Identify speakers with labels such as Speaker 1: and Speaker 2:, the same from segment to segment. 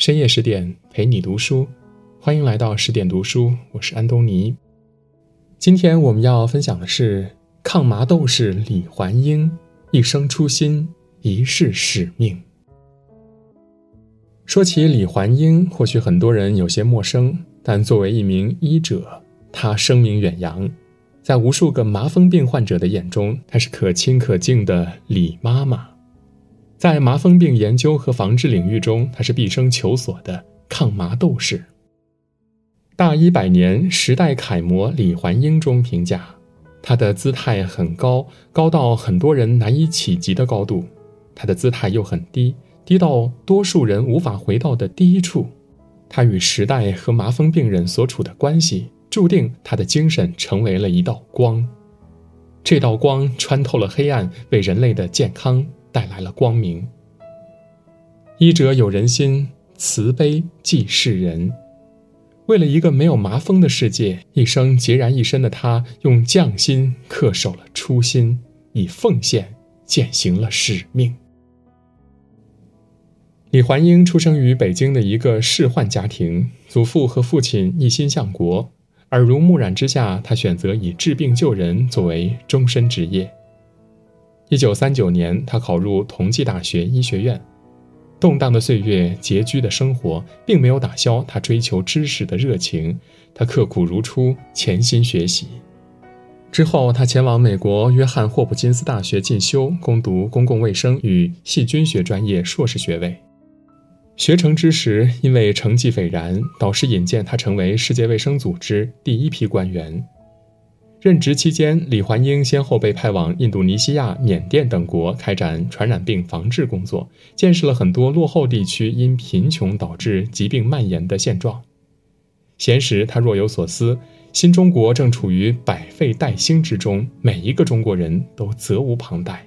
Speaker 1: 深夜十点陪你读书，欢迎来到十点读书，我是安东尼。今天我们要分享的是抗麻斗士李环英一生初心，一世使命。说起李环英，或许很多人有些陌生，但作为一名医者，他声名远扬，在无数个麻风病患者的眼中，她是可亲可敬的李妈妈。在麻风病研究和防治领域中，他是毕生求索的抗麻斗士。大医百年时代楷模李环英中评价，他的姿态很高，高到很多人难以企及的高度；他的姿态又很低，低到多数人无法回到的低处。他与时代和麻风病人所处的关系，注定他的精神成为了一道光。这道光穿透了黑暗，为人类的健康。带来了光明。医者有人心，慈悲济世人。为了一个没有麻风的世界，一生孑然一身的他，用匠心恪守了初心，以奉献践行了使命。李焕英出生于北京的一个仕宦家庭，祖父和父亲一心向国，耳濡目染之下，他选择以治病救人作为终身职业。一九三九年，他考入同济大学医学院。动荡的岁月，拮据的生活，并没有打消他追求知识的热情。他刻苦如初，潜心学习。之后，他前往美国约翰霍普金斯大学进修，攻读公共卫生与细菌学专业硕士学位。学成之时，因为成绩斐然，导师引荐他成为世界卫生组织第一批官员。任职期间，李焕英先后被派往印度尼西亚、缅甸等国开展传染病防治工作，见识了很多落后地区因贫穷导致疾病蔓延的现状。闲时，他若有所思：新中国正处于百废待兴之中，每一个中国人都责无旁贷。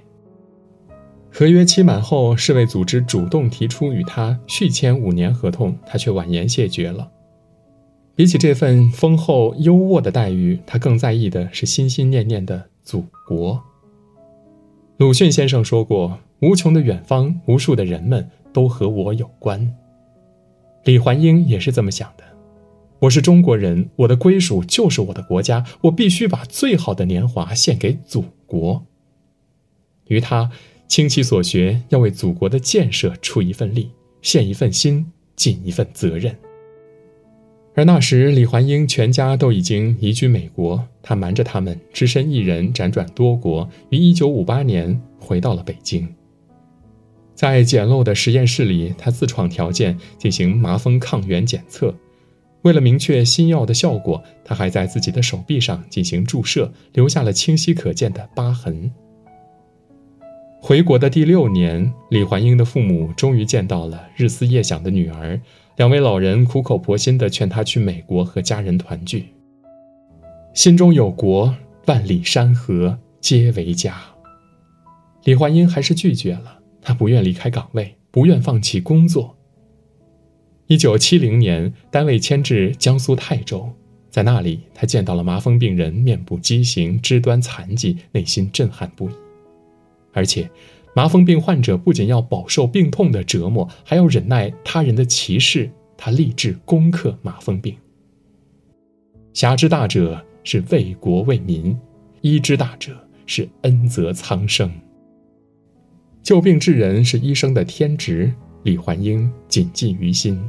Speaker 1: 合约期满后，世卫组织主动提出与他续签五年合同，他却婉言谢绝了。比起这份丰厚优渥的待遇，他更在意的是心心念念的祖国。鲁迅先生说过：“无穷的远方，无数的人们都和我有关。”李环英也是这么想的：“我是中国人，我的归属就是我的国家，我必须把最好的年华献给祖国。”于他倾其所学，要为祖国的建设出一份力，献一份心，尽一份责任。而那时，李环英全家都已经移居美国，他瞒着他们，只身一人辗转多国，于1958年回到了北京。在简陋的实验室里，他自创条件进行麻风抗原检测。为了明确新药的效果，他还在自己的手臂上进行注射，留下了清晰可见的疤痕。回国的第六年，李焕英的父母终于见到了日思夜想的女儿。两位老人苦口婆心地劝他去美国和家人团聚。心中有国，万里山河皆为家。李焕英还是拒绝了，他不愿离开岗位，不愿放弃工作。一九七零年，单位迁至江苏泰州，在那里，他见到了麻风病人面部畸形、肢端残疾，内心震撼不已，而且。麻风病患者不仅要饱受病痛的折磨，还要忍耐他人的歧视。他立志攻克麻风病。侠之大者是为国为民，医之大者是恩泽苍生。救病治人是医生的天职，李焕英谨记于心。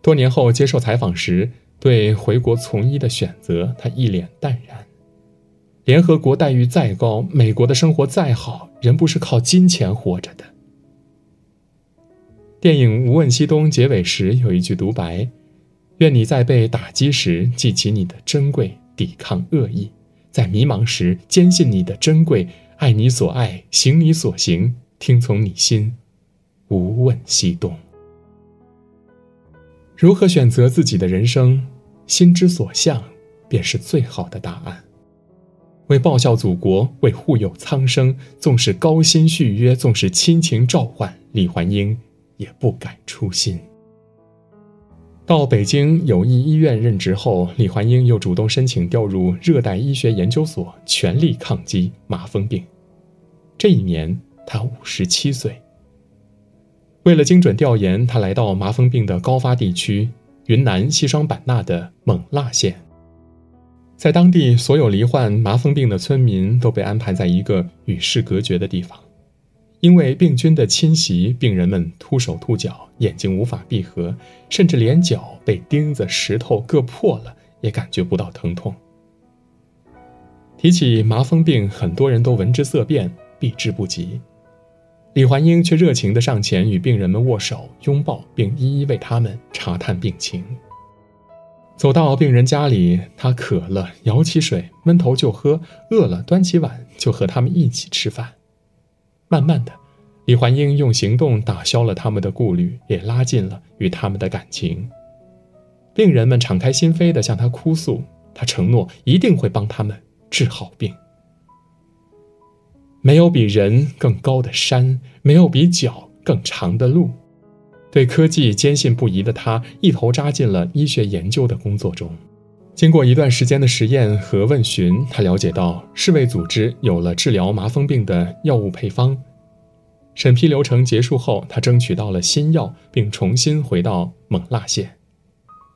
Speaker 1: 多年后接受采访时，对回国从医的选择，他一脸淡然。联合国待遇再高，美国的生活再好，人不是靠金钱活着的。电影《无问西东》结尾时有一句独白：“愿你在被打击时记起你的珍贵，抵抗恶意；在迷茫时坚信你的珍贵，爱你所爱，行你所行，听从你心。无问西东。如何选择自己的人生？心之所向，便是最好的答案。”为报效祖国，为护佑苍生，纵使高薪续约，纵使亲情召唤，李焕英也不改初心。到北京友谊医院任职后，李焕英又主动申请调入热带医学研究所，全力抗击麻风病。这一年，他五十七岁。为了精准调研，他来到麻风病的高发地区云南西双版纳的勐腊县。在当地，所有罹患麻风病的村民都被安排在一个与世隔绝的地方，因为病菌的侵袭，病人们秃手秃脚，眼睛无法闭合，甚至连脚被钉子、石头割破了也感觉不到疼痛。提起麻风病，很多人都闻之色变，避之不及。李焕英却热情地上前与病人们握手、拥抱，并一一为他们查探病情。走到病人家里，他渴了舀起水，闷头就喝；饿了端起碗就和他们一起吃饭。慢慢的，李焕英用行动打消了他们的顾虑，也拉近了与他们的感情。病人们敞开心扉的向他哭诉，他承诺一定会帮他们治好病。没有比人更高的山，没有比脚更长的路。对科技坚信不疑的他，一头扎进了医学研究的工作中。经过一段时间的实验和问询，他了解到世卫组织有了治疗麻风病的药物配方。审批流程结束后，他争取到了新药，并重新回到勐腊县。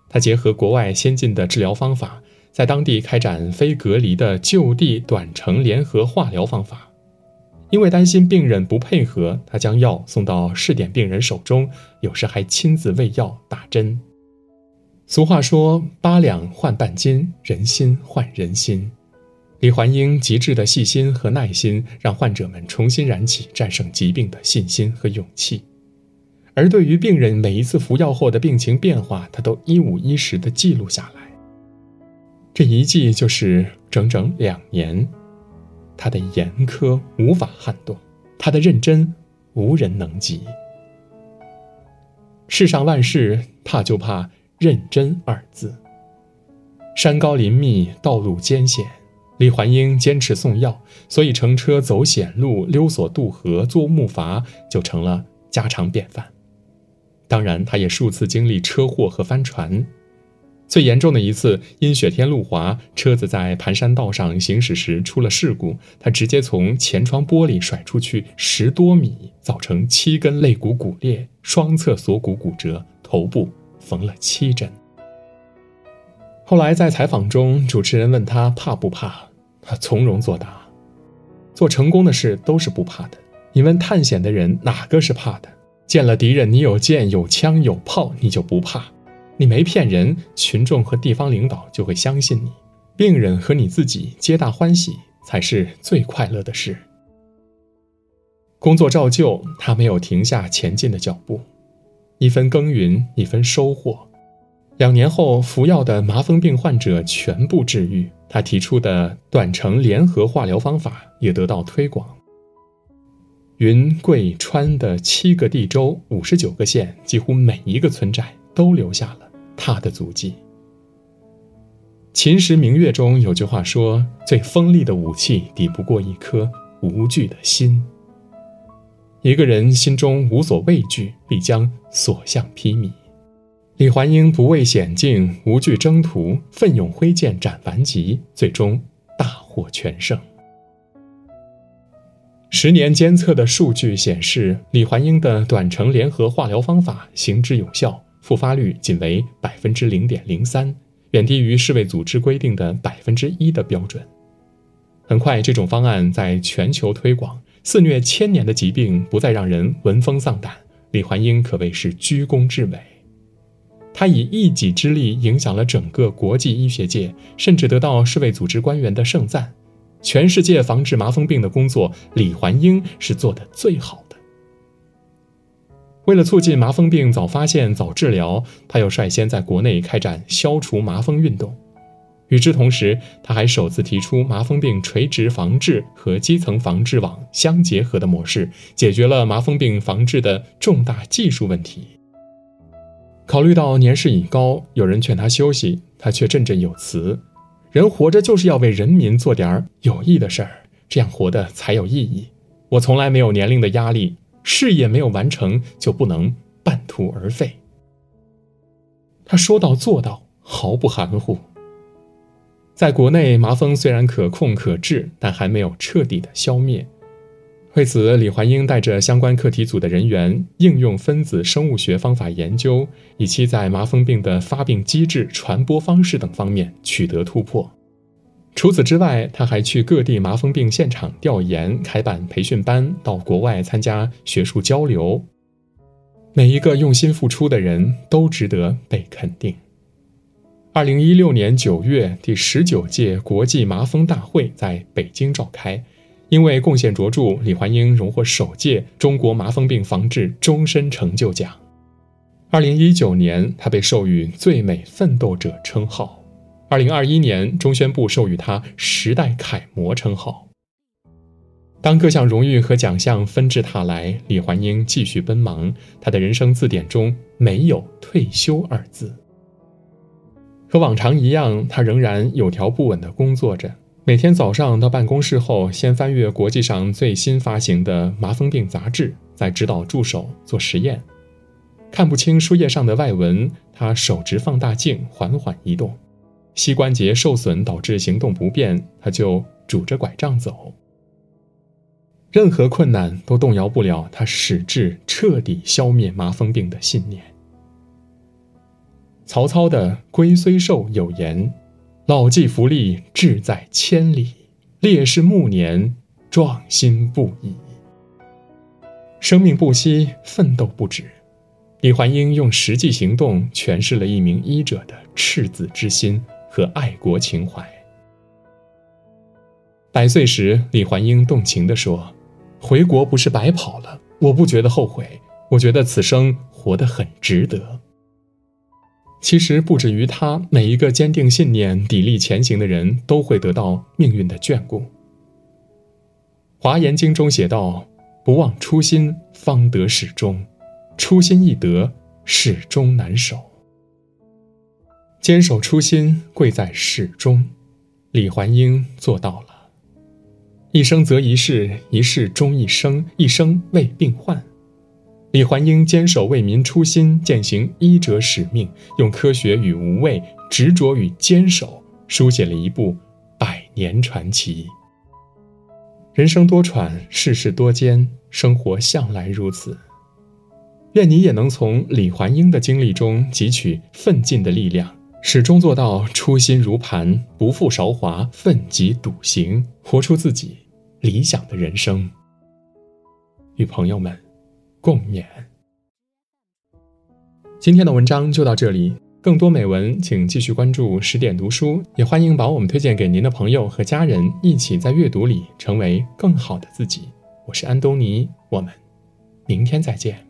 Speaker 1: 他结合国外先进的治疗方法，在当地开展非隔离的就地短程联合化疗方法。因为担心病人不配合，他将药送到试点病人手中，有时还亲自喂药打针。俗话说：“八两换半斤，人心换人心。”李焕英极致的细心和耐心，让患者们重新燃起战胜疾病的信心和勇气。而对于病人每一次服药后的病情变化，他都一五一十地记录下来。这一记就是整整两年。他的严苛无法撼动，他的认真无人能及。世上万事，怕就怕认真二字。山高林密，道路艰险，李焕英坚持送药，所以乘车走险路、溜索渡河、坐木筏就成了家常便饭。当然，他也数次经历车祸和翻船。最严重的一次，因雪天路滑，车子在盘山道上行驶时出了事故，他直接从前窗玻璃甩出去十多米，造成七根肋骨骨裂，双侧锁骨骨折，头部缝了七针。后来在采访中，主持人问他怕不怕，他从容作答：“做成功的事都是不怕的。你问探险的人哪个是怕的？见了敌人，你有剑有枪有炮，你就不怕。”你没骗人，群众和地方领导就会相信你，病人和你自己皆大欢喜，才是最快乐的事。工作照旧，他没有停下前进的脚步，一分耕耘一分收获。两年后，服药的麻风病患者全部治愈，他提出的短程联合化疗方法也得到推广。云贵川的七个地州、五十九个县，几乎每一个村寨都留下了。他的足迹。秦时明月中有句话说：“最锋利的武器抵不过一颗无惧的心。”一个人心中无所畏惧，必将所向披靡。李焕英不畏险境，无惧征途，奋勇挥剑斩顽疾，最终大获全胜。十年监测的数据显示，李焕英的短程联合化疗方法行之有效。复发率仅为百分之零点零三，远低于世卫组织规定的百分之一的标准。很快，这种方案在全球推广，肆虐千年的疾病不再让人闻风丧胆。李焕英可谓是居功至伟，他以一己之力影响了整个国际医学界，甚至得到世卫组织官员的盛赞。全世界防治麻风病的工作，李焕英是做的最好。为了促进麻风病早发现、早治疗，他又率先在国内开展消除麻风运动。与之同时，他还首次提出麻风病垂直防治和基层防治网相结合的模式，解决了麻风病防治的重大技术问题。考虑到年事已高，有人劝他休息，他却振振有词：“人活着就是要为人民做点有益的事儿，这样活的才有意义。我从来没有年龄的压力。”事业没有完成就不能半途而废。他说到做到，毫不含糊。在国内，麻风虽然可控可治，但还没有彻底的消灭。为此，李怀英带着相关课题组的人员，应用分子生物学方法研究，以期在麻风病的发病机制、传播方式等方面取得突破。除此之外，他还去各地麻风病现场调研，开办培训班，到国外参加学术交流。每一个用心付出的人都值得被肯定。二零一六年九月，第十九届国际麻风大会在北京召开，因为贡献卓著，李焕英荣获首届中国麻风病防治终身成就奖。二零一九年，他被授予最美奋斗者称号。二零二一年，中宣部授予他时代楷模称号。当各项荣誉和奖项纷至沓来，李焕英继续奔忙，他的人生字典中没有退休二字。和往常一样，他仍然有条不紊地工作着。每天早上到办公室后，先翻阅国际上最新发行的麻风病杂志，再指导助手做实验。看不清书页上的外文，他手持放大镜缓缓移动。膝关节受损导致行动不便，他就拄着拐杖走。任何困难都动摇不了他矢志彻底消灭麻风病的信念。曹操的“龟虽寿”有言：“老骥伏枥，志在千里；烈士暮年，壮心不已。”生命不息，奋斗不止。李焕英用实际行动诠释了一名医者的赤子之心和爱国情怀。百岁时，李焕英动情地说：“回国不是白跑了，我不觉得后悔，我觉得此生活得很值得。”其实不止于他，每一个坚定信念、砥砺前行的人都会得到命运的眷顾。《华严经》中写道：“不忘初心，方得始终；初心易得，始终难守。”坚守初心，贵在始终。李焕英做到了。一生择一事，一事终一生，一生为病患。李焕英坚守为民初心，践行医者使命，用科学与无畏、执着与坚守，书写了一部百年传奇。人生多舛，世事多艰，生活向来如此。愿你也能从李焕英的经历中汲取奋进的力量，始终做到初心如磐，不负韶华，奋楫笃行，活出自己理想的人生。与朋友们。共勉。今天的文章就到这里，更多美文请继续关注十点读书，也欢迎把我们推荐给您的朋友和家人，一起在阅读里成为更好的自己。我是安东尼，我们明天再见。